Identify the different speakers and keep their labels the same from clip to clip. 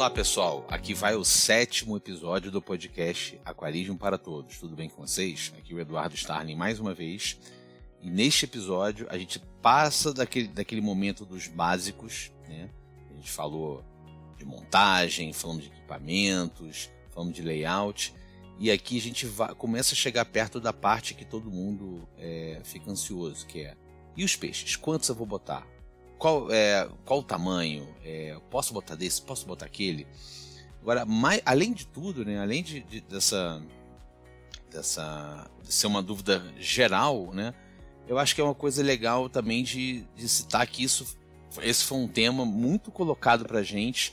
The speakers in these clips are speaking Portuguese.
Speaker 1: Olá pessoal, aqui vai o sétimo episódio do podcast Aquarismo para Todos. Tudo bem com vocês? Aqui o Eduardo Starling mais uma vez. E neste episódio a gente passa daquele, daquele momento dos básicos, né? A gente falou de montagem, falamos de equipamentos, falamos de layout. E aqui a gente vai, começa a chegar perto da parte que todo mundo é, fica ansioso, que é e os peixes? Quantos eu vou botar? Qual, é, qual o tamanho, é, posso botar desse, posso botar aquele. Agora, mais, além de tudo, né, além de, de, dessa, dessa de ser uma dúvida geral, né, eu acho que é uma coisa legal também de, de citar que isso, esse foi um tema muito colocado para gente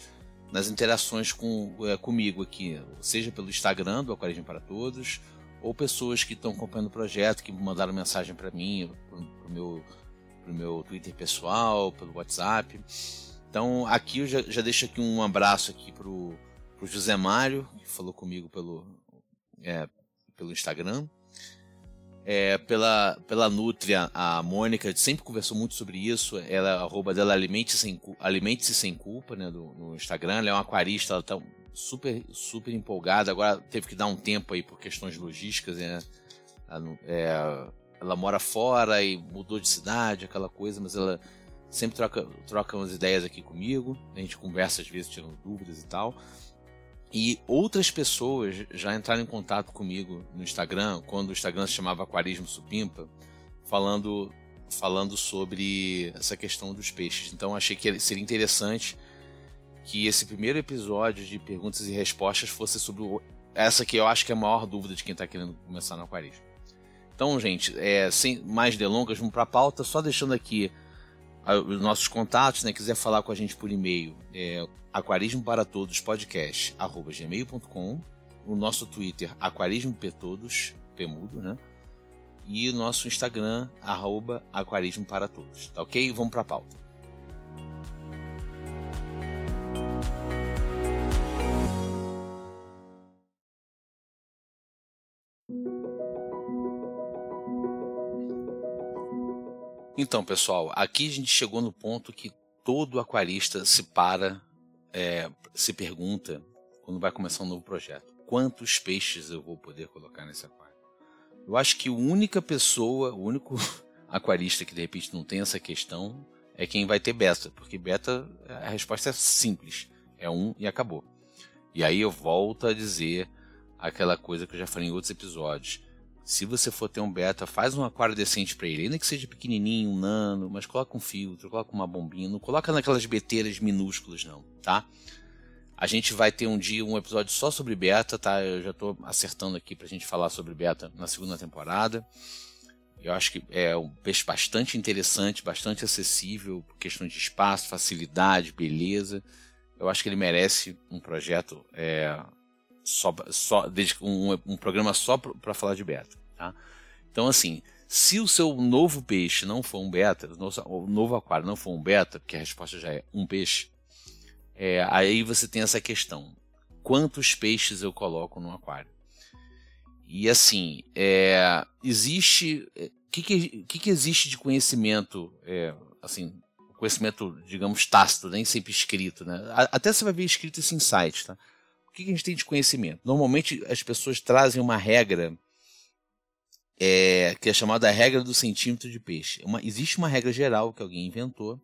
Speaker 1: nas interações com, é, comigo aqui, seja pelo Instagram do Aquarismo para Todos, ou pessoas que estão acompanhando o projeto, que mandaram mensagem para mim, para o meu pro meu Twitter pessoal, pelo WhatsApp. Então aqui eu já, já deixo aqui um abraço aqui pro, pro José Mário, que falou comigo pelo, é, pelo Instagram. É, pela, pela Nutria, a Mônica sempre conversou muito sobre isso. Ela, arroba dela Alimente-se Sem, Alimente Sem Culpa né, do, no Instagram. Ela é uma aquarista, ela tá super, super empolgada. Agora teve que dar um tempo aí por questões logísticas. Né? É, ela mora fora e mudou de cidade, aquela coisa, mas ela sempre troca, troca umas ideias aqui comigo, a gente conversa às vezes tirando dúvidas e tal. E outras pessoas já entraram em contato comigo no Instagram, quando o Instagram se chamava Aquarismo Supimpa, falando, falando sobre essa questão dos peixes. Então achei que seria interessante que esse primeiro episódio de perguntas e respostas fosse sobre essa que eu acho que é a maior dúvida de quem está querendo começar no aquarismo. Então, gente, é, sem mais delongas, vamos para a pauta, só deixando aqui os nossos contatos, né? Quiser falar com a gente por e-mail, é aquarismo para todos gmail.com, o nosso Twitter aquarismo todos, pemudo, né? E o nosso Instagram arroba aquarismo para todos, tá ok? Vamos para a pauta. Então, pessoal, aqui a gente chegou no ponto que todo aquarista se para, é, se pergunta, quando vai começar um novo projeto: quantos peixes eu vou poder colocar nesse aquário? Eu acho que a única pessoa, o único aquarista que de repente não tem essa questão é quem vai ter beta, porque beta a resposta é simples: é um e acabou. E aí eu volto a dizer aquela coisa que eu já falei em outros episódios se você for ter um beta, faz um aquário decente para ele, ainda que seja pequenininho, um nano, mas coloca um filtro, coloca uma bombinha, não coloca naquelas beteiras minúsculas não, tá? A gente vai ter um dia um episódio só sobre beta, tá? Eu já estou acertando aqui para a gente falar sobre beta na segunda temporada. Eu acho que é um peixe bastante interessante, bastante acessível, questão de espaço, facilidade, beleza. Eu acho que ele merece um projeto é, só, só um, um programa só para falar de beta. Tá? Então, assim, se o seu novo peixe não for um beta, o novo aquário não for um beta, porque a resposta já é um peixe, é, aí você tem essa questão: quantos peixes eu coloco no aquário? E assim, é, existe. O é, que, que, que, existe de conhecimento, é, assim, conhecimento, digamos, tácito, nem sempre escrito, né? Até você vai ver escrito esse insight, tá? Que a gente tem de conhecimento? Normalmente as pessoas trazem uma regra é, que é chamada regra do centímetro de peixe. Uma, existe uma regra geral que alguém inventou,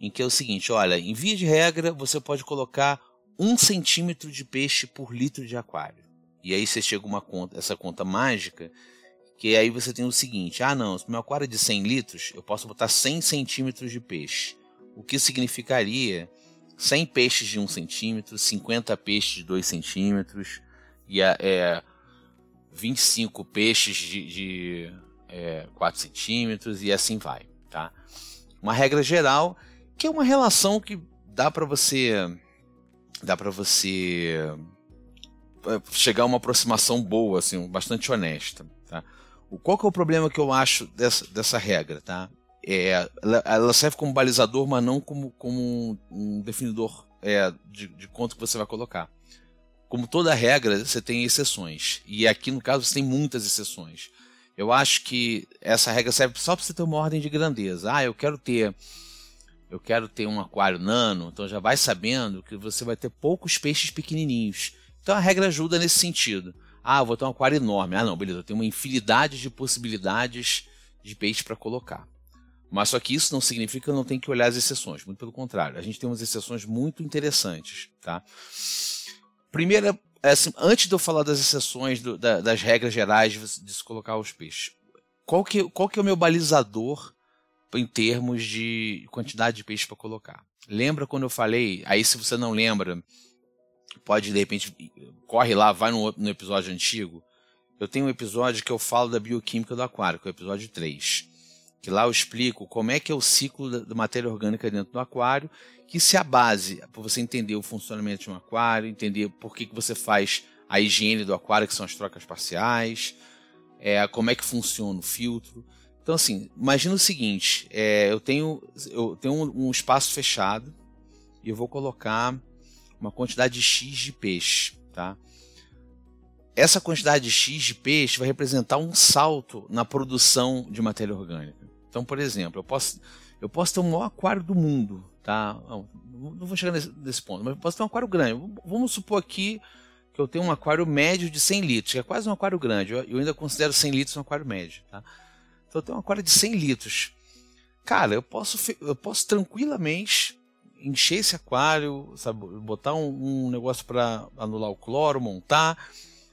Speaker 1: em que é o seguinte: olha, em via de regra, você pode colocar um centímetro de peixe por litro de aquário. E aí você chega uma conta, essa conta mágica, que aí você tem o seguinte: ah, não, se meu aquário é de 100 litros, eu posso botar 100 centímetros de peixe. O que significaria 100 peixes de 1 centímetro, 50 peixes de 2 centímetros e é, 25 peixes de, de é, 4 centímetros e assim vai. Tá? Uma regra geral que é uma relação que dá para você dá para você é, chegar a uma aproximação boa, assim, bastante honesta. Tá? O, qual que é o problema que eu acho dessa, dessa regra? Tá? É, ela, ela, serve como balizador, mas não como, como um, definidor é, de, de quanto que você vai colocar. Como toda regra, você tem exceções. E aqui, no caso, você tem muitas exceções. Eu acho que essa regra serve só para você ter uma ordem de grandeza. Ah, eu quero ter. eu quero ter um aquário nano, então já vai sabendo que você vai ter poucos peixes pequenininhos. Então a regra ajuda nesse sentido. Ah, vou ter um aquário enorme. Ah, não, beleza, eu tenho uma infinidade de possibilidades de peixe para colocar. Mas só que isso não significa que eu não tenho que olhar as exceções, muito pelo contrário. A gente tem umas exceções muito interessantes, tá? Primeira, é assim, antes de eu falar das exceções, do, da, das regras gerais de, de se colocar os peixes, qual que, qual que é o meu balizador em termos de quantidade de peixe para colocar? Lembra quando eu falei? Aí, se você não lembra, pode de repente corre lá, vai no, no episódio antigo. Eu tenho um episódio que eu falo da bioquímica do aquário, que é o episódio 3 que lá eu explico como é que é o ciclo da matéria orgânica dentro do aquário, que se a base para você entender o funcionamento de um aquário, entender por que, que você faz a higiene do aquário, que são as trocas parciais, é, como é que funciona o filtro. Então, assim, imagina o seguinte: é, eu tenho, eu tenho um, um espaço fechado e eu vou colocar uma quantidade de X de peixe. Tá? Essa quantidade de X de peixe vai representar um salto na produção de matéria orgânica. Então, por exemplo, eu posso, eu posso ter o maior aquário do mundo, tá? Não, não vou chegar nesse, nesse, ponto, mas eu posso ter um aquário grande. Vamos supor aqui que eu tenho um aquário médio de 100 litros, que é quase um aquário grande. Eu, eu ainda considero 100 litros um aquário médio, tá? Então eu tenho um aquário de 100 litros. Cara, eu posso, eu posso tranquilamente encher esse aquário, sabe, botar um, um negócio para anular o cloro, montar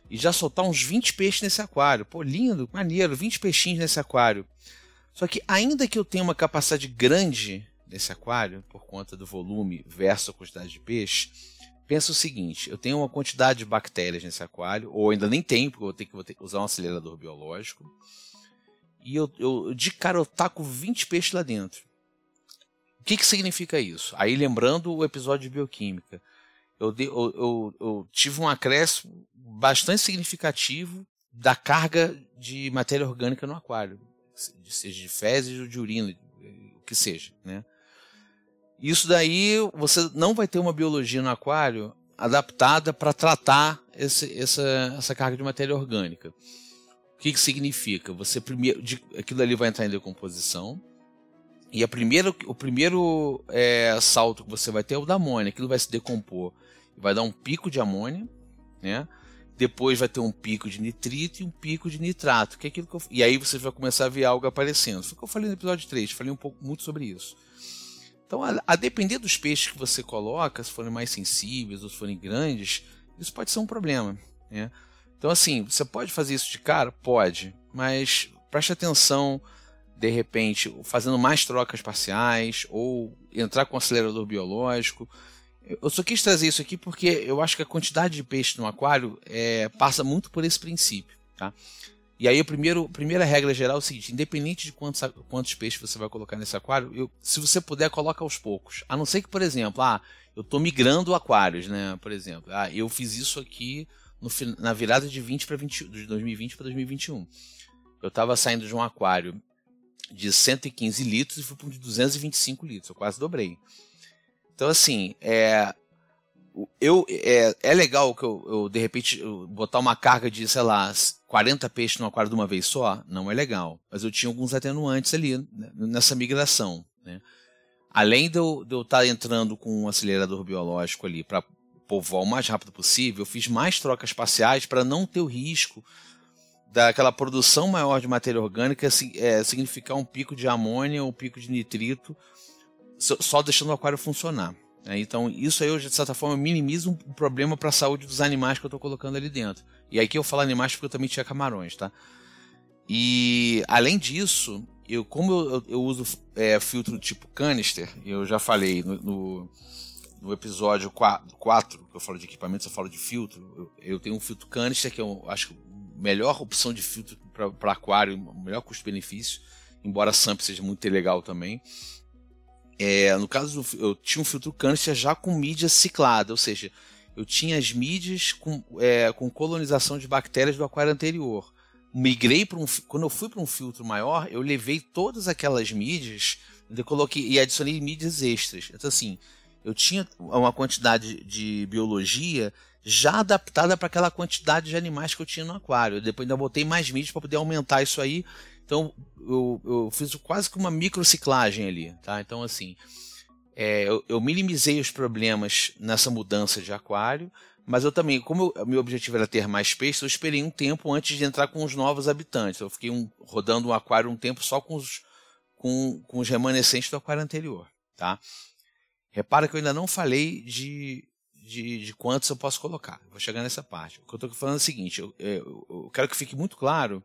Speaker 1: e já soltar uns 20 peixes nesse aquário. Pô, lindo, maneiro, 20 peixinhos nesse aquário. Só que ainda que eu tenha uma capacidade grande nesse aquário, por conta do volume versus a quantidade de peixe, pensa o seguinte: eu tenho uma quantidade de bactérias nesse aquário, ou ainda nem tenho, porque eu vou ter que, vou ter que usar um acelerador biológico, e eu, eu, de cara eu taco 20 peixes lá dentro. O que, que significa isso? Aí lembrando o episódio de bioquímica, eu, eu, eu, eu tive um acréscimo bastante significativo da carga de matéria orgânica no aquário seja de fezes ou de urina, o que seja, né? Isso daí você não vai ter uma biologia no aquário adaptada para tratar esse, essa, essa carga de matéria orgânica. O que, que significa? Você primeiro, de, aquilo ali vai entrar em decomposição e a primeira, o primeiro é, salto que você vai ter é o da amônia. Aquilo vai se decompor, vai dar um pico de amônia, né? Depois vai ter um pico de nitrito e um pico de nitrato, que é aquilo que eu, e aí você vai começar a ver algo aparecendo. Foi o que eu falei no episódio 3, falei um pouco muito sobre isso. Então, a, a, depender dos peixes que você coloca, se forem mais sensíveis ou se forem grandes, isso pode ser um problema. Né? Então, assim, você pode fazer isso de cara? Pode, mas preste atenção, de repente, fazendo mais trocas parciais ou entrar com acelerador biológico. Eu só quis trazer isso aqui porque eu acho que a quantidade de peixe no aquário é, passa muito por esse princípio. Tá? E aí, a primeiro, primeira regra geral é o seguinte: independente de quantos, quantos peixes você vai colocar nesse aquário, eu, se você puder, coloca aos poucos. A não ser que, por exemplo, ah, eu estou migrando aquários, né? Por exemplo, ah, eu fiz isso aqui no, na virada de 20 para 20, de 2020 para 2021. Eu estava saindo de um aquário de 115 litros e fui para um de 225 litros, eu quase dobrei. Então, assim, é, eu, é, é legal que eu, eu de repente, eu botar uma carga de, sei lá, 40 peixes no aquário de uma vez só, não é legal. Mas eu tinha alguns atenuantes ali né, nessa migração. Né? Além de eu, de eu estar entrando com um acelerador biológico ali para povoar o mais rápido possível, eu fiz mais trocas parciais para não ter o risco daquela produção maior de matéria orgânica é, significar um pico de amônia ou um pico de nitrito só deixando o aquário funcionar. Né? Então, isso aí, eu, de certa forma, minimiza um problema para a saúde dos animais que eu estou colocando ali dentro. E aí que eu falo animais porque eu também tinha camarões, tá? E, além disso, eu, como eu, eu uso é, filtro tipo canister, eu já falei no, no, no, episódio 4, que eu falo de equipamentos, eu falo de filtro, eu, eu tenho um filtro canister, que eu acho que a melhor opção de filtro para aquário, melhor custo-benefício, embora a SAMP seja muito legal também. É, no caso, eu tinha um filtro canister já com mídia ciclada, ou seja, eu tinha as mídias com, é, com colonização de bactérias do aquário anterior. Migrei para um. Quando eu fui para um filtro maior, eu levei todas aquelas mídias eu coloquei, e adicionei mídias extras. Então, assim, eu tinha uma quantidade de biologia já adaptada para aquela quantidade de animais que eu tinha no aquário. Depois ainda botei mais mídias para poder aumentar isso aí então eu, eu fiz quase que uma microciclagem ali, tá? Então assim, é, eu, eu, minimizei os problemas nessa mudança de aquário, mas eu também, como o meu objetivo era ter mais peixes, eu esperei um tempo antes de entrar com os novos habitantes. Eu fiquei um, rodando um aquário um tempo só com os, com, com os remanescentes do aquário anterior. Tá? Repara que eu ainda não falei de, de, de quantos eu posso colocar. Vou chegar nessa parte. O que eu estou falando é o seguinte: eu, eu, eu, quero que fique muito claro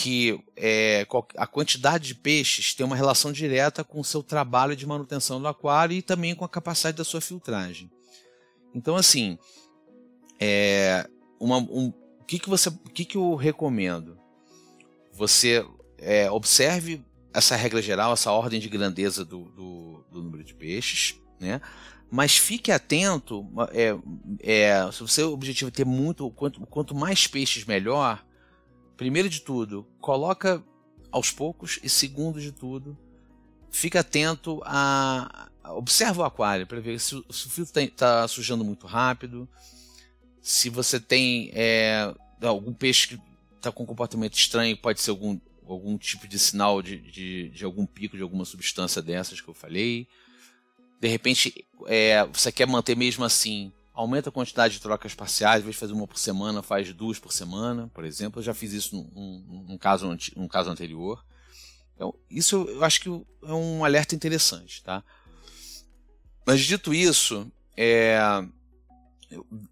Speaker 1: que é, a quantidade de peixes tem uma relação direta com o seu trabalho de manutenção do aquário e também com a capacidade da sua filtragem. Então, assim, é, uma, um, o que, que, você, o que, que eu recomendo? Você é, observe essa regra geral, essa ordem de grandeza do, do, do número de peixes, né? Mas fique atento, é, é, se o seu objetivo é ter muito, quanto, quanto mais peixes melhor, primeiro de tudo, coloca aos poucos e segundo de tudo, fica atento a, observa o aquário para ver se, se o filtro está tá sujando muito rápido, se você tem é, algum peixe que está com um comportamento estranho, pode ser algum, algum tipo de sinal de, de, de algum pico de alguma substância dessas que eu falei. De repente é, você quer manter mesmo assim, aumenta a quantidade de trocas parciais, em vez de fazer uma por semana, faz duas por semana, por exemplo. Eu já fiz isso num, num caso, num caso anterior. Então, isso eu acho que é um alerta interessante. Tá? Mas dito isso, é,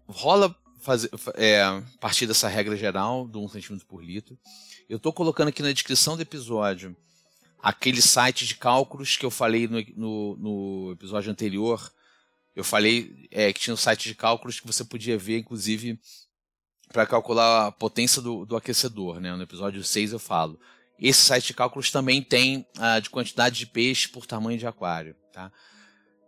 Speaker 1: rola fazer, é, partir dessa regra geral do 1 cm por litro. Eu estou colocando aqui na descrição do episódio aquele site de cálculos que eu falei no, no, no episódio anterior. Eu falei é, que tinha um site de cálculos que você podia ver, inclusive, para calcular a potência do, do, aquecedor. Né? No episódio 6 eu falo. Esse site de cálculos também tem ah, de quantidade de peixe por tamanho de aquário. Tá?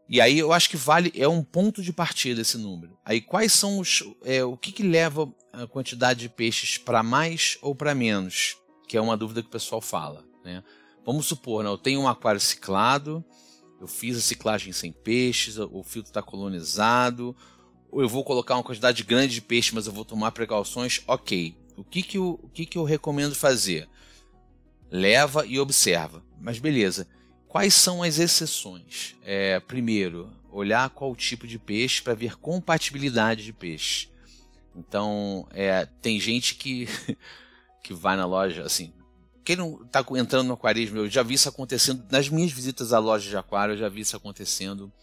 Speaker 1: E aí eu acho que vale, é um ponto de partida esse número. Aí quais são os. É, o que, que leva a quantidade de peixes para mais ou para menos? Que é uma dúvida que o pessoal fala. Né? Vamos supor, né, eu tenho um aquário ciclado, eu fiz a ciclagem sem peixes, o filtro está colonizado, ou eu vou colocar uma quantidade grande de peixe, mas eu vou tomar precauções, ok. O que, que, eu, o que, que eu recomendo fazer? Leva e observa. Mas beleza. Quais são as exceções? É, primeiro, olhar qual tipo de peixe para ver compatibilidade de peixe. Então, é, tem gente que, que vai na loja, assim, quem não está entrando no aquarismo, eu já vi isso acontecendo nas minhas visitas à loja de aquário, eu já vi isso acontecendo.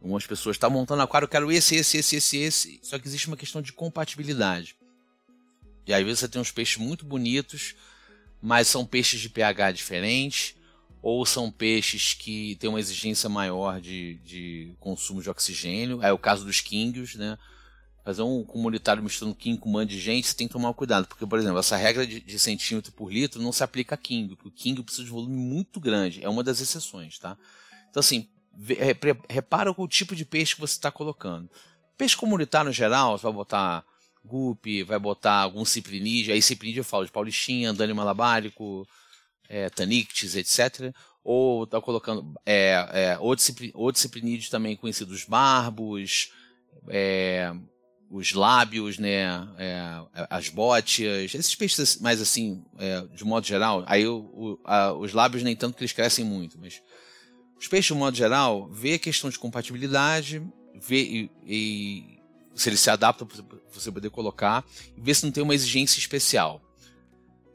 Speaker 1: Algumas pessoas estão tá montando aquário, eu quero esse, esse, esse, esse, esse. Só que existe uma questão de compatibilidade. E às vezes você tem uns peixes muito bonitos, mas são peixes de pH diferente, ou são peixes que têm uma exigência maior de, de consumo de oxigênio. É o caso dos quinguios, né? Fazer um comunitário misturando Kim com um monte de gente, você tem que tomar cuidado. Porque, por exemplo, essa regra de, de centímetro por litro não se aplica a King, porque o King precisa de volume muito grande. É uma das exceções, tá? Então, assim, repara o tipo de peixe que você está colocando. Peixe comunitário no geral, você vai botar guppy, vai botar algum ciprinídeo. Aí ciprinídeo eu falo de paulistinha, andane malabárico, é, etc. Ou tá colocando é, é, outro ciprinídeo também conhecidos barbos, é, os lábios, né, é, as bótias, esses peixes mais assim, é, de modo geral, aí o, o, a, os lábios nem tanto que eles crescem muito, mas os peixes de modo geral, vê a questão de compatibilidade, vê e, e se eles se adaptam para você poder colocar, e ver se não tem uma exigência especial.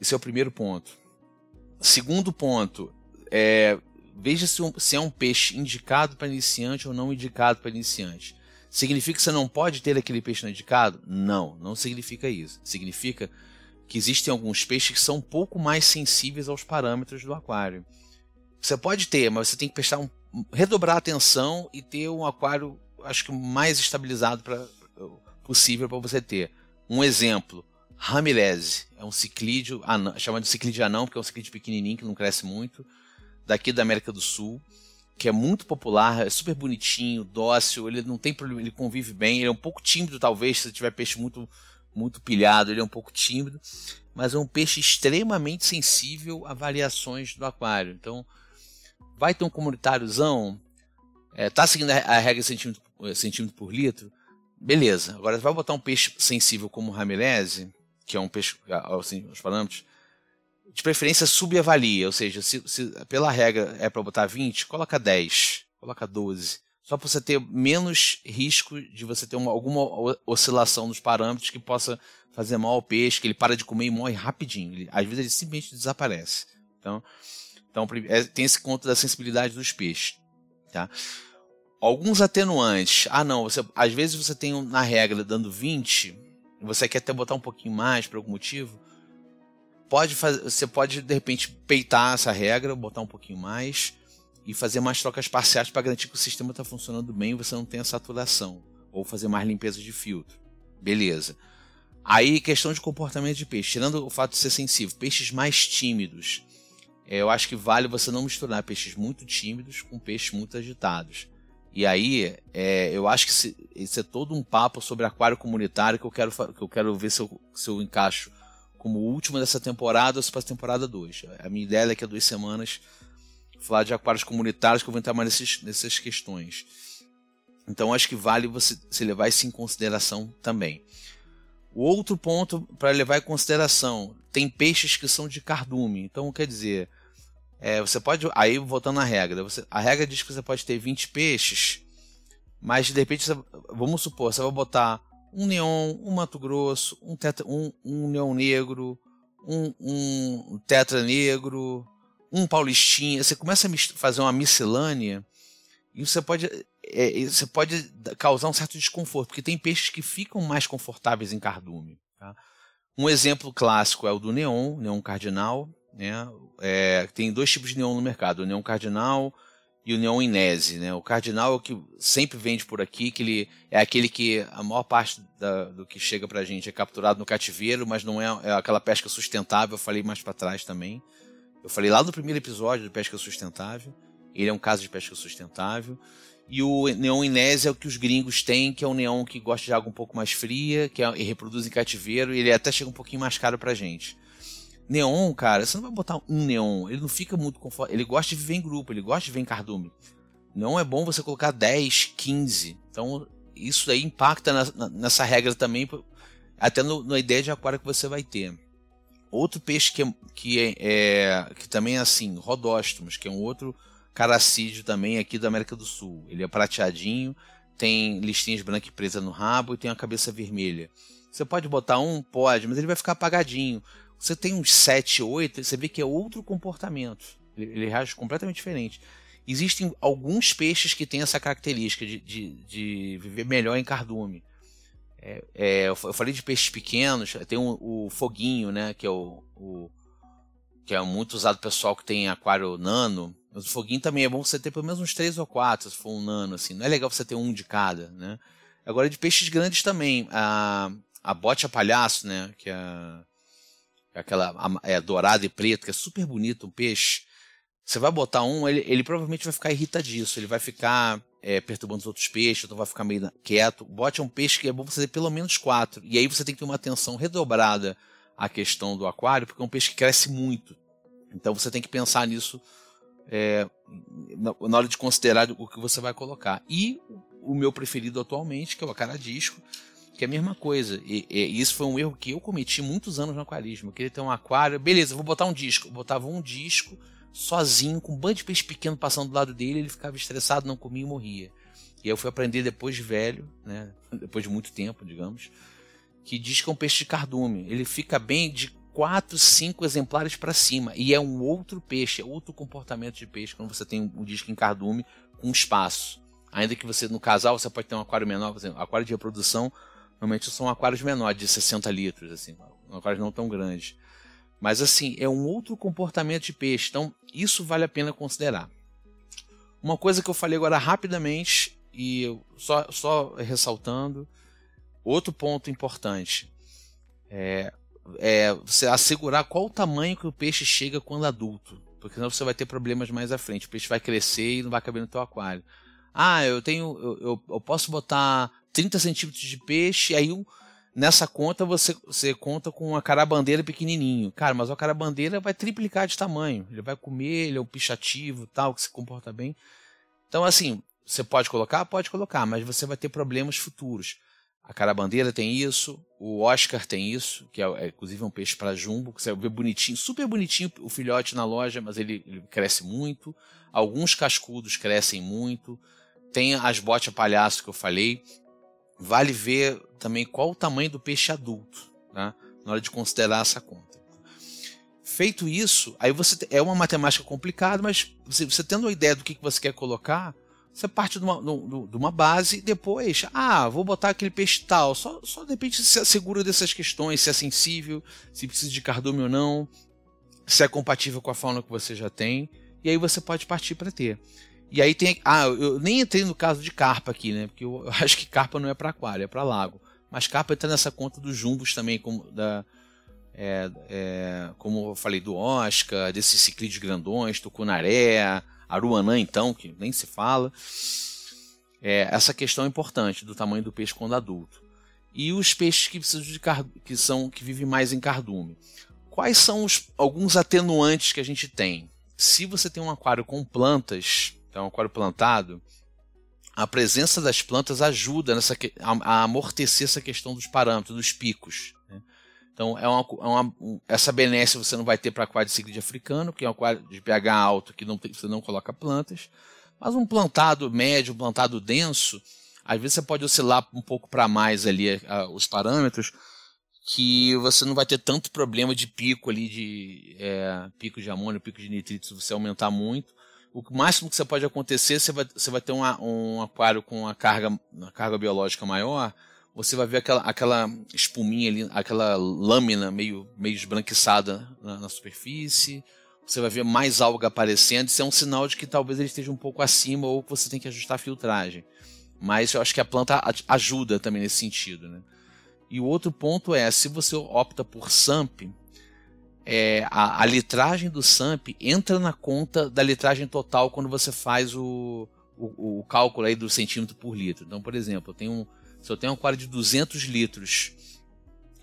Speaker 1: Esse é o primeiro ponto. Segundo ponto, é, veja se, um, se é um peixe indicado para iniciante ou não indicado para iniciante. Significa que você não pode ter aquele peixe no indicado? Não, não significa isso. Significa que existem alguns peixes que são um pouco mais sensíveis aos parâmetros do aquário. Você pode ter, mas você tem que prestar um, redobrar atenção e ter um aquário, acho que mais estabilizado pra, possível para você ter. Um exemplo, Ramilese, é um ciclídeo, chamado de ciclídeo anão, porque é um ciclídeo pequenininho que não cresce muito, daqui da América do Sul que é muito popular, é super bonitinho, dócil, ele não tem problema, ele convive bem, ele é um pouco tímido talvez, se tiver peixe muito muito pilhado, ele é um pouco tímido, mas é um peixe extremamente sensível a variações do aquário. Então, vai ter um comunitáriozão, é, tá seguindo a regra centímetro, centímetro por litro, beleza. Agora, vai botar um peixe sensível como o Ramirese, que é um peixe, assim, os parâmetros, de preferência subavalia, ou seja, se, se pela regra é para botar 20, coloca 10. coloca 12. Só para você ter menos risco de você ter uma, alguma oscilação nos parâmetros que possa fazer mal ao peixe, que ele para de comer e morre rapidinho. Ele, às vezes ele simplesmente desaparece. Então, então é, tem esse conto da sensibilidade dos peixes. Tá? Alguns atenuantes. Ah, não, você, às vezes você tem na regra dando 20, você quer até botar um pouquinho mais por algum motivo. Pode fazer, você pode de repente peitar essa regra, botar um pouquinho mais e fazer mais trocas parciais para garantir que o sistema está funcionando bem e você não tenha saturação. Ou fazer mais limpeza de filtro. Beleza. Aí, questão de comportamento de peixe. Tirando o fato de ser sensível, peixes mais tímidos. É, eu acho que vale você não misturar peixes muito tímidos com peixes muito agitados. E aí, é, eu acho que isso é todo um papo sobre aquário comunitário que eu quero, que eu quero ver se eu, se eu encaixo como último dessa temporada ou se para a temporada 2. A minha ideia é que a duas semanas falar de aquários comunitários, que eu vou entrar mais nesses, nessas questões. Então acho que vale você, você levar isso em consideração também. O outro ponto para levar em consideração, tem peixes que são de cardume. Então quer dizer, é, você pode. Aí voltando à regra, você, a regra diz que você pode ter 20 peixes, mas de repente, você, vamos supor, você vai botar um neon, um Mato Grosso, um, tetra, um, um neon negro, um, um tetra negro, um paulistinha, você começa a fazer uma miscelânea e você pode, é, você pode causar um certo desconforto, porque tem peixes que ficam mais confortáveis em cardume. Tá? Um exemplo clássico é o do neon, neon cardinal. Né? É, tem dois tipos de neon no mercado, o neon cardinal e o neon inese. Né? O cardinal é o que sempre vende por aqui, que ele é aquele que a maior parte da, do que chega para a gente é capturado no cativeiro, mas não é, é aquela pesca sustentável, eu falei mais para trás também. Eu falei lá no primeiro episódio do Pesca Sustentável. Ele é um caso de pesca sustentável. E o neon inese é o que os gringos têm, que é um neon que gosta de água um pouco mais fria, que é, reproduz em cativeiro, e ele até chega um pouquinho mais caro pra gente. Neon, cara, você não vai botar um neon, ele não fica muito confortável. Ele gosta de viver em grupo, ele gosta de viver em cardume. Neon é bom você colocar 10, 15. Então, isso aí impacta na, nessa regra também, até no, na ideia de aquário que você vai ter. Outro peixe que, é, que, é, é, que também é assim, rodóstomos, que é um outro caracídeo também aqui da América do Sul. Ele é prateadinho, tem listinhas brancas e presas no rabo e tem a cabeça vermelha. Você pode botar um, pode, mas ele vai ficar apagadinho. Você tem uns 7, 8, você vê que é outro comportamento. Ele, ele reage completamente diferente. Existem alguns peixes que têm essa característica de, de, de viver melhor em cardume. É, é, eu falei de peixes pequenos, tem o, o foguinho, né? Que é o, o, que é muito usado pessoal que tem aquário nano. Mas o foguinho também é bom você ter pelo menos uns três ou quatro, se for um nano, assim. Não é legal você ter um de cada, né? Agora de peixes grandes também. A, a bote a palhaço, né? Que é, é aquela é dourada e preta, que é super bonito um peixe. Você vai botar um, ele, ele provavelmente vai ficar irritadiço, ele vai ficar é, perturbando os outros peixes, então vai ficar meio quieto. Bote um peixe que é bom você ter pelo menos quatro. E aí você tem que ter uma atenção redobrada à questão do aquário, porque é um peixe que cresce muito. Então você tem que pensar nisso é, na, hora de considerar o que você vai colocar. E o meu preferido atualmente, que é o acaradisco, que é a mesma coisa. E, e, isso foi um erro que eu cometi muitos anos no aquarismo. Eu queria ter um aquário, beleza, vou botar um disco. Eu botava um disco sozinho, com um bando de peixe pequeno passando do lado dele, ele ficava estressado, não comia e morria. E eu fui aprender depois de velho, né, depois de muito tempo, digamos, que que é um peixe de cardume. Ele fica bem de 4, 5 exemplares para cima. E é um outro peixe, é outro comportamento de peixe quando você tem um disco em cardume com espaço. Ainda que você, no casal, você pode ter um aquário menor, por exemplo, aquário de reprodução, normalmente são aquários menores, de 60 litros, assim, aquários não tão grandes. Mas assim, é um outro comportamento de peixe. Então, isso vale a pena considerar. Uma coisa que eu falei agora rapidamente, e só, só ressaltando, outro ponto importante é, é você assegurar qual o tamanho que o peixe chega quando adulto. Porque senão você vai ter problemas mais à frente. O peixe vai crescer e não vai caber no teu aquário. Ah, eu tenho. Eu, eu, eu posso botar 30 centímetros de peixe, aí nessa conta você, você conta com uma carabandeira pequenininho. Cara, mas a carabandeira vai triplicar de tamanho. Ele vai comer, ele é um pichativo tal, que se comporta bem. Então, assim, você pode colocar? Pode colocar, mas você vai ter problemas futuros. A carabandeira tem isso, o Oscar tem isso, que é, é inclusive um peixe para jumbo, que você vê bonitinho, super bonitinho o filhote na loja, mas ele, ele cresce muito. Alguns cascudos crescem muito. Tem as botas palhaço que eu falei. Vale ver também qual o tamanho do peixe adulto, tá? na hora de considerar essa conta. Feito isso, aí você é uma matemática complicada, mas você, você tendo uma ideia do que, que você quer colocar, você parte de uma, de uma base e depois, ah, vou botar aquele peixe tal. Só, só de repente se assegura dessas questões, se é sensível, se precisa de cardume ou não, se é compatível com a fauna que você já tem. E aí você pode partir para ter. E aí tem. Ah, eu nem entrei no caso de carpa aqui, né? Porque eu acho que carpa não é para aquário, é para lago. Mas carpa está nessa conta dos jumbos também, como, da, é, é, como eu falei, do Oscar, desses ciclídeos grandões, tucunaré, Aruanã, então, que nem se fala. É, essa questão é importante do tamanho do peixe quando adulto. E os peixes que precisam de que são que vivem mais em cardume. Quais são os, alguns atenuantes que a gente tem? Se você tem um aquário com plantas, então um aquário plantado, a presença das plantas ajuda nessa, a, a amortecer essa questão dos parâmetros, dos picos. Né? Então, é uma, é uma, essa benesse você não vai ter para aquário de ciclide africano, que é um aquário de pH alto que não tem, você não coloca plantas. Mas um plantado médio, um plantado denso, às vezes você pode oscilar um pouco para mais ali uh, os parâmetros, que você não vai ter tanto problema de pico ali, de é, pico de amônio, pico de nitrito, se você aumentar muito. O máximo que você pode acontecer, você vai, você vai ter um, um aquário com uma carga, uma carga biológica maior, você vai ver aquela, aquela espuminha ali, aquela lâmina meio, meio esbranquiçada na, na superfície. Você vai ver mais alga aparecendo. Isso é um sinal de que talvez ele esteja um pouco acima ou que você tem que ajustar a filtragem. Mas eu acho que a planta ajuda também nesse sentido. Né? E o outro ponto é, se você opta por SAMP, é, a, a, litragem do SAMP entra na conta da litragem total quando você faz o, o, o cálculo aí do centímetro por litro. Então, por exemplo, eu tenho se eu tenho um aquário de 200 litros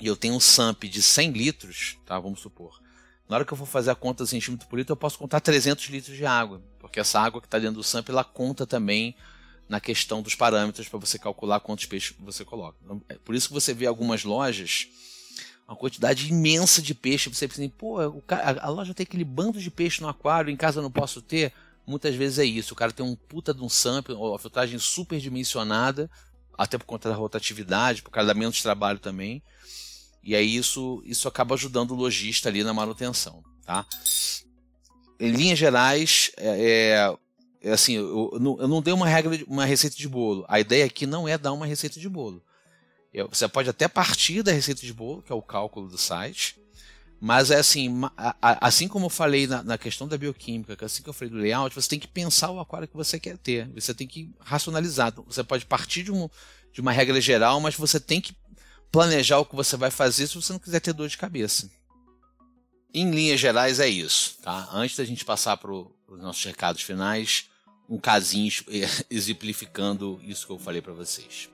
Speaker 1: e eu tenho um SAMP de 100 litros, tá, vamos supor, na hora que eu for fazer a conta centímetro por litro, eu posso contar 300 litros de água, porque essa água que está dentro do SAMP, ela conta também na questão dos parâmetros para você calcular quantos peixes você coloca. Então, é por isso que você vê algumas lojas uma quantidade imensa de peixe. Você pensa assim, pô, a loja tem aquele bando de peixe no aquário, em casa eu não posso ter. Muitas vezes é isso. O cara tem um puta de um sample, ou a filtragem super dimensionada, até por conta da rotatividade, por causa da menos trabalho também. E aí isso, isso acaba ajudando o lojista ali na manutenção, tá? Em linhas gerais, é, é, é assim, eu, eu, não, eu não dei uma regra, uma receita de bolo. A ideia aqui não é dar uma receita de bolo. Você pode até partir da receita de bolo, que é o cálculo do site, mas é assim, assim como eu falei na, questão da bioquímica, assim que eu falei do layout, você tem que pensar o aquário que você quer ter. Você tem que racionalizar. Você pode partir de, um, de uma regra geral, mas você tem que planejar o que você vai fazer se você não quiser ter dor de cabeça. Em linhas gerais é isso. Tá? Antes da gente passar para os nossos recados finais, um casinho exemplificando isso que eu falei para vocês.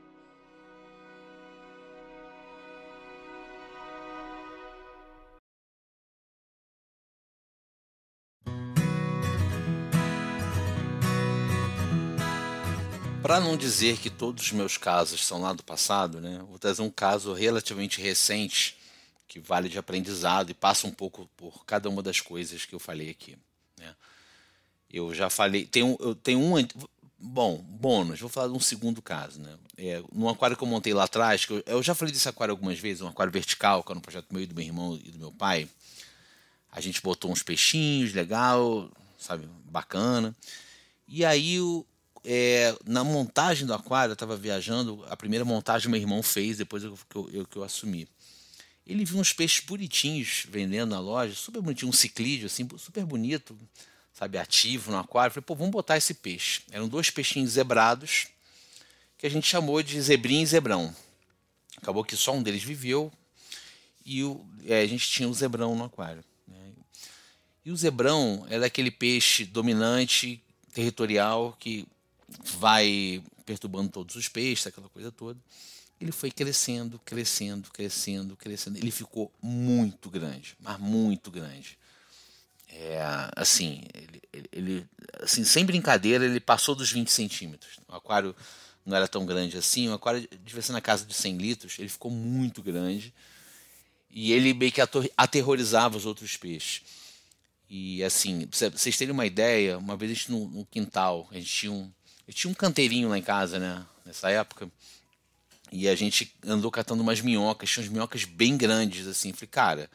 Speaker 1: Para não dizer que todos os meus casos são lá do passado, né, vou trazer um caso relativamente recente que vale de aprendizado e passa um pouco por cada uma das coisas que eu falei aqui. Né. Eu já falei, tem eu tenho um, bom, bônus, vou falar de um segundo caso. Né. É, num aquário que eu montei lá atrás, que eu, eu já falei desse aquário algumas vezes, um aquário vertical, que era um projeto meu e do meu irmão e do meu pai. A gente botou uns peixinhos, legal, sabe, bacana. E aí o, é, na montagem do aquário, eu estava viajando, a primeira montagem meu irmão fez, depois eu, que, eu, eu, eu assumi. Ele viu uns peixes bonitinhos vendendo na loja, super bonitinho, um ciclídeo, assim, super bonito, sabe, ativo no aquário. falei, pô, vamos botar esse peixe. Eram dois peixinhos zebrados, que a gente chamou de zebrinho e zebrão. Acabou que só um deles viveu, e o, é, a gente tinha o zebrão no aquário. Né? E o zebrão era aquele peixe dominante, territorial, que vai perturbando todos os peixes, aquela coisa toda. Ele foi crescendo, crescendo, crescendo, crescendo. Ele ficou muito grande, mas muito grande. É, assim, ele, ele, assim, sem brincadeira, ele passou dos 20 centímetros. O aquário não era tão grande assim. O aquário devia ser na casa de 100 litros. Ele ficou muito grande. E ele meio que aterrorizava os outros peixes. E assim, pra vocês terem uma ideia, uma vez a gente no, no quintal, a gente tinha um, tinha um canteirinho lá em casa, né? Nessa época. E a gente andou catando umas minhocas, tinha umas minhocas bem grandes, assim. Falei, cara,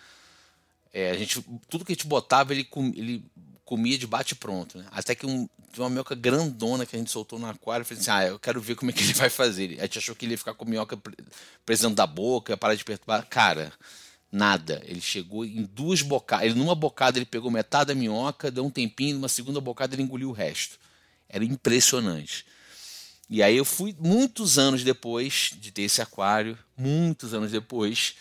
Speaker 1: é, a gente, tudo que a gente botava, ele, com, ele comia de bate pronto, né? Até que um, uma minhoca grandona que a gente soltou no aquário, eu falei assim, ah, eu quero ver como é que ele vai fazer. A gente achou que ele ia ficar com a minhoca presando da boca, ia parar de perturbar. Cara, Nada. Ele chegou em duas bocadas. Ele numa bocada ele pegou metade da minhoca, deu um tempinho, numa segunda bocada ele engoliu o resto. Era impressionante. E aí eu fui muitos anos depois de ter esse aquário, muitos anos depois,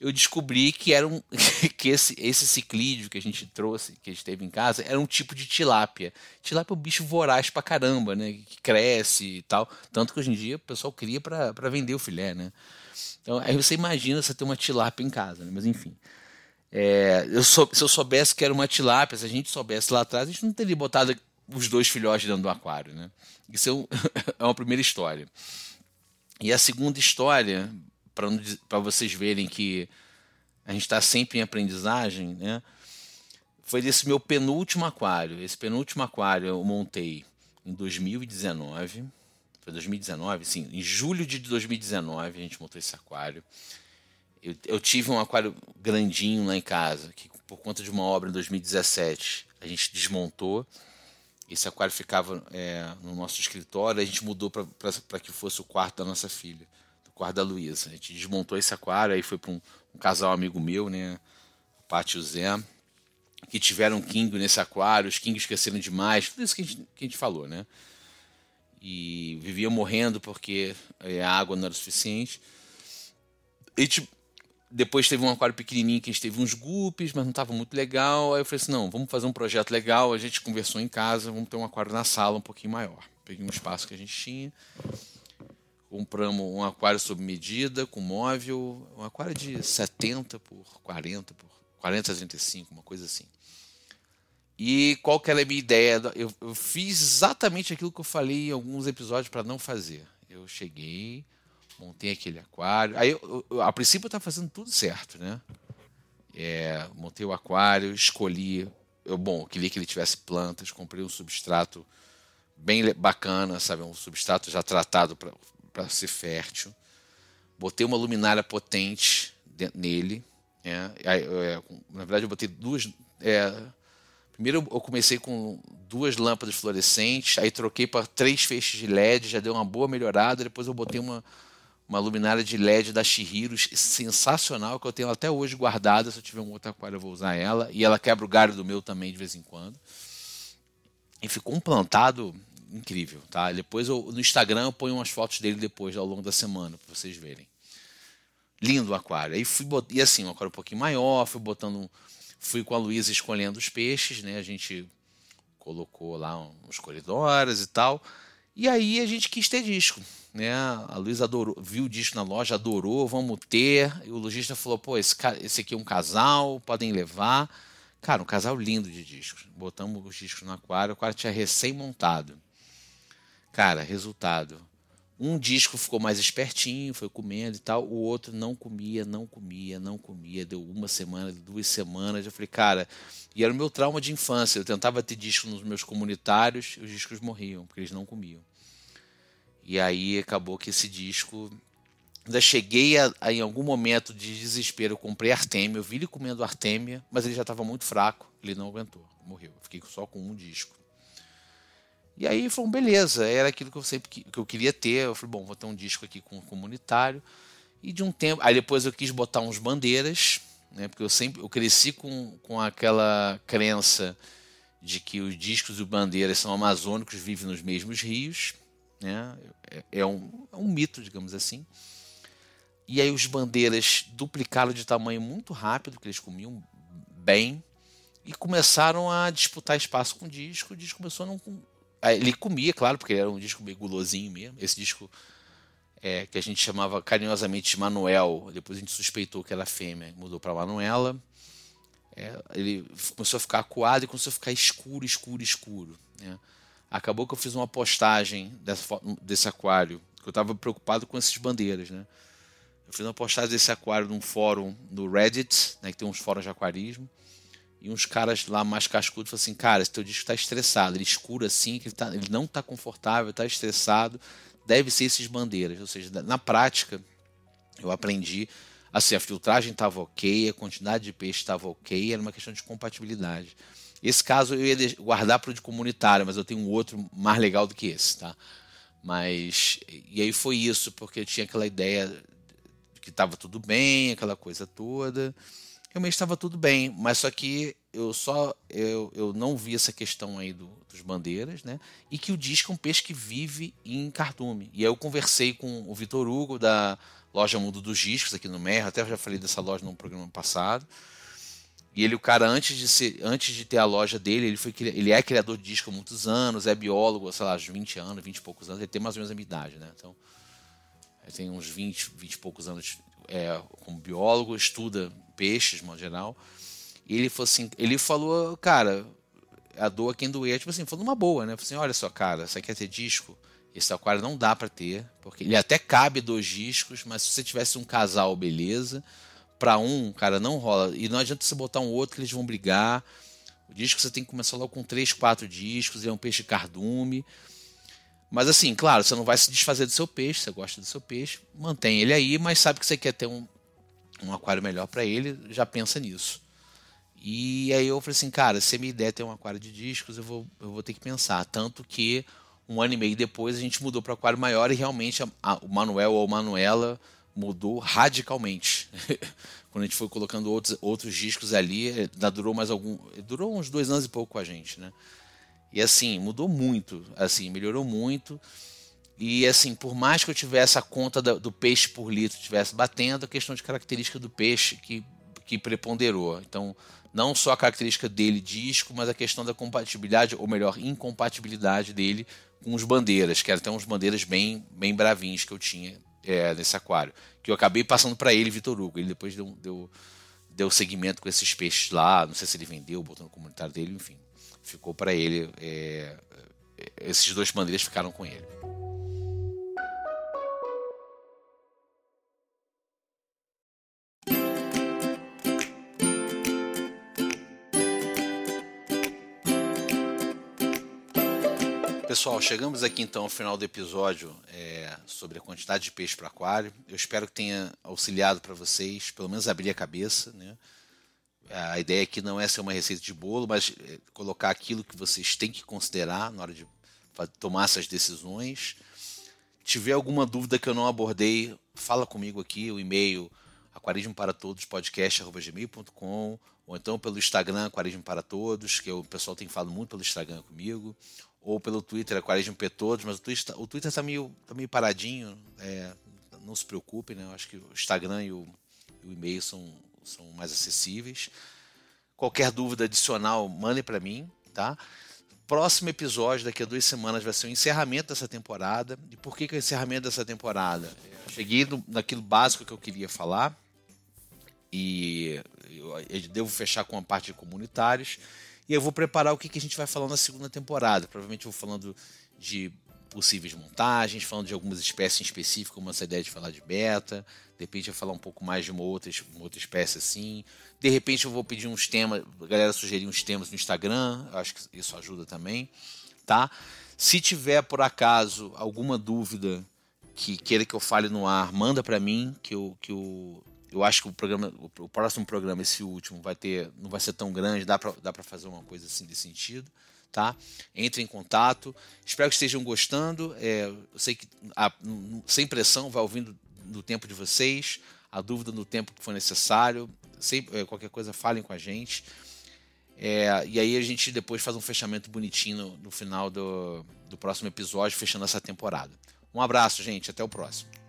Speaker 1: eu descobri que era um, que esse, esse ciclídeo que a gente trouxe, que a gente teve em casa, era um tipo de tilápia. Tilápia é um bicho voraz pra caramba, né? Que cresce e tal. Tanto que hoje em dia o pessoal cria para vender o filé, né? Então, aí você imagina você ter uma tilápia em casa, né? mas enfim. É, eu sou, se eu soubesse que era uma tilápia, se a gente soubesse lá atrás, a gente não teria botado os dois filhotes dentro do aquário. Né? Isso é, um, é uma primeira história. E a segunda história, para vocês verem que a gente está sempre em aprendizagem, né? foi desse meu penúltimo aquário. Esse penúltimo aquário eu montei em 2019 foi 2019, sim, em julho de 2019 a gente montou esse aquário. Eu, eu, tive um aquário grandinho lá em casa, que por conta de uma obra em 2017 a gente desmontou. Esse aquário ficava é, no nosso escritório, a gente mudou para que fosse o quarto da nossa filha, o quarto da Luísa. A gente desmontou esse aquário, aí foi para um, um, casal amigo meu, né, o Pátio Zé, que tiveram king nesse aquário, os kings cresceram demais, tudo isso que a gente, que a gente falou, né? e vivia morrendo porque a água não era suficiente. E tipo, depois teve um aquário pequenininho que a gente teve uns guppies, mas não estava muito legal. Aí eu falei assim, não, vamos fazer um projeto legal. A gente conversou em casa, vamos ter um aquário na sala um pouquinho maior. Peguei um espaço que a gente tinha, compramos um aquário sob medida, com móvel, um aquário de 70 por 40, por 40 a 35, uma coisa assim. E qual que era a minha ideia? Eu, eu fiz exatamente aquilo que eu falei em alguns episódios para não fazer. Eu cheguei, montei aquele aquário. Aí, eu, eu, a princípio, eu estava fazendo tudo certo, né? É, montei o aquário, escolhi. Eu, bom, eu queria que ele tivesse plantas, comprei um substrato bem bacana, sabe? Um substrato já tratado para ser fértil. Botei uma luminária potente nele. Né? Aí, é, na verdade, eu botei duas. É, Primeiro eu comecei com duas lâmpadas fluorescentes, aí troquei para três feixes de LED, já deu uma boa melhorada. Depois eu botei uma, uma luminária de LED da Shihiro, sensacional, que eu tenho até hoje guardada. Se eu tiver um outro aquário, eu vou usar ela. E ela quebra o galho do meu também de vez em quando. E ficou um plantado incrível, tá? Depois eu, no Instagram eu ponho umas fotos dele depois, ao longo da semana, para vocês verem. Lindo o aquário. Aí fui. E assim, um aquário um pouquinho maior, fui botando Fui com a Luísa escolhendo os peixes, né? A gente colocou lá uns corredores e tal. E aí a gente quis ter disco, né? A Luísa adorou, viu o disco na loja, adorou, vamos ter. E o lojista falou: pô, esse, esse aqui é um casal, podem levar. Cara, um casal lindo de discos. Botamos os discos no aquário, o aquário tinha recém-montado. Cara, resultado. Um disco ficou mais espertinho, foi comendo e tal. O outro não comia, não comia, não comia. Deu uma semana, duas semanas. Eu falei, cara, e era o meu trauma de infância. Eu tentava ter disco nos meus comunitários os discos morriam, porque eles não comiam. E aí acabou que esse disco. Ainda cheguei a, a em algum momento de desespero, eu comprei Artemia. Eu vi ele comendo Artemia, mas ele já estava muito fraco. Ele não aguentou, morreu. Eu fiquei só com um disco. E aí falou, beleza, era aquilo que eu sempre que eu queria ter. Eu falei, bom, vou ter um disco aqui com comunitário. E de um tempo, aí depois eu quis botar uns bandeiras, né? Porque eu sempre eu cresci com, com aquela crença de que os discos e bandeiras são amazônicos, vivem nos mesmos rios, né? É, é um, é um mito, digamos assim. E aí os bandeiras duplicaram de tamanho muito rápido, porque eles comiam bem e começaram a disputar espaço com o disco. O disco começou a não ele comia, claro, porque era um disco meio gulosinho mesmo. Esse disco é, que a gente chamava carinhosamente de Manuel, depois a gente suspeitou que era fêmea, mudou para Manuela. É, ele começou a ficar acuado e começou a ficar escuro, escuro, escuro. Né? acabou que eu fiz uma postagem dessa, desse aquário, que eu estava preocupado com essas bandeiras, né? Eu fiz uma postagem desse aquário num fórum no Reddit, né, que tem uns fóruns de aquarismo, e uns caras lá mais cascudos falaram assim, cara, esse teu disco está estressado, ele escuro assim, que ele, tá, ele não está confortável, está estressado, deve ser esses bandeiras. Ou seja, na prática, eu aprendi assim, a filtragem estava ok, a quantidade de peixe estava ok, era uma questão de compatibilidade. Esse caso eu ia guardar para o de comunitário, mas eu tenho um outro mais legal do que esse, tá? Mas e aí foi isso, porque eu tinha aquela ideia que estava tudo bem, aquela coisa toda. Realmente estava tudo bem, mas só que eu só eu, eu não vi essa questão aí do, dos bandeiras, né? E que o disco é um peixe que vive em cardume. E aí eu conversei com o Vitor Hugo da loja Mundo dos Discos aqui no Merro, até já falei dessa loja no programa passado. E ele, o cara, antes de, ser, antes de ter a loja dele, ele, foi, ele é criador de disco há muitos anos, é biólogo, sei lá, uns 20 anos, 20 e poucos anos, ele tem mais ou menos a minha idade, né? Então, tem uns 20, 20 e poucos anos é, como biólogo, estuda peixes, no geral. E ele falou assim, ele falou, cara, a doa quem doer, tipo assim, falou numa boa, né? Falou assim, olha só, cara, você quer ter disco? Esse aquário não dá para ter, porque ele até cabe dois discos, mas se você tivesse um casal, beleza. Para um, cara, não rola. E não adianta você botar um outro que eles vão brigar. O disco você tem que começar logo com três, quatro discos, é um peixe cardume. Mas assim, claro, você não vai se desfazer do seu peixe, você gosta do seu peixe, mantém ele aí, mas sabe que você quer ter um, um aquário melhor para ele, já pensa nisso. E aí eu falei assim, cara, se a minha ideia é ter um aquário de discos, eu vou, eu vou ter que pensar. Tanto que um ano e meio depois a gente mudou para aquário maior e realmente a, a, o Manuel ou Manuela mudou radicalmente. Quando a gente foi colocando outros, outros discos ali, ainda durou mais algum. Durou uns dois anos e pouco com a gente, né? E assim, mudou muito, assim, melhorou muito. E assim, por mais que eu tivesse a conta do, peixe por litro tivesse batendo, a questão de característica do peixe que, que preponderou. Então, não só a característica dele disco, mas a questão da compatibilidade, ou melhor, incompatibilidade dele com os bandeiras, que eram até uns bandeiras bem, bem bravinhos que eu tinha é, nesse aquário. Que eu acabei passando para ele, Vitor Hugo. Ele depois deu, deu, deu seguimento com esses peixes lá. Não sei se ele vendeu, botou no comunitário dele, enfim. Ficou para ele. É, esses dois bandeiras ficaram com ele. Pessoal, chegamos aqui então ao final do episódio é, sobre a quantidade de peixe para aquário. Eu espero que tenha auxiliado para vocês, pelo menos abrir a cabeça. Né? A ideia aqui não é ser uma receita de bolo, mas é colocar aquilo que vocês têm que considerar na hora de tomar essas decisões. Tiver alguma dúvida que eu não abordei, fala comigo aqui, o e-mail aquarismo para todos podcast@gmail.com ou então pelo Instagram aquarismo para todos, que o pessoal tem falado muito pelo Instagram comigo, ou pelo Twitter, Aquarismo P Todos, mas o Twitter, o Twitter tá meio, tá meio paradinho, é, não se preocupe, né? Eu acho que o Instagram e o, o e-mail são, são mais acessíveis. Qualquer dúvida adicional, mande para mim, tá? Próximo episódio, daqui a duas semanas, vai ser o encerramento dessa temporada. E por que, que é o encerramento dessa temporada? Eu cheguei no, naquilo básico que eu queria falar e eu, eu devo fechar com a parte de comunitários e eu vou preparar o que, que a gente vai falar na segunda temporada. Provavelmente eu vou falando de possíveis montagens, falando de algumas espécies em específico, como essa ideia de falar de beta. De repente eu falar um pouco mais de uma outra, uma outra espécie assim. De repente eu vou pedir uns temas, a galera sugerir uns temas no Instagram, acho que isso ajuda também, tá? Se tiver por acaso alguma dúvida que queira que eu fale no ar, manda para mim que eu, que eu eu acho que o programa, o próximo programa, esse último, vai ter, não vai ser tão grande, dá para dá fazer uma coisa assim desse sentido, tá? Entre em contato. Espero que estejam gostando. É, eu sei que a, sem pressão vai ouvindo no tempo de vocês, a dúvida no tempo que for necessário. Sem, é, qualquer coisa, falem com a gente. É, e aí a gente depois faz um fechamento bonitinho no, no final do, do próximo episódio, fechando essa temporada. Um abraço, gente. Até o próximo.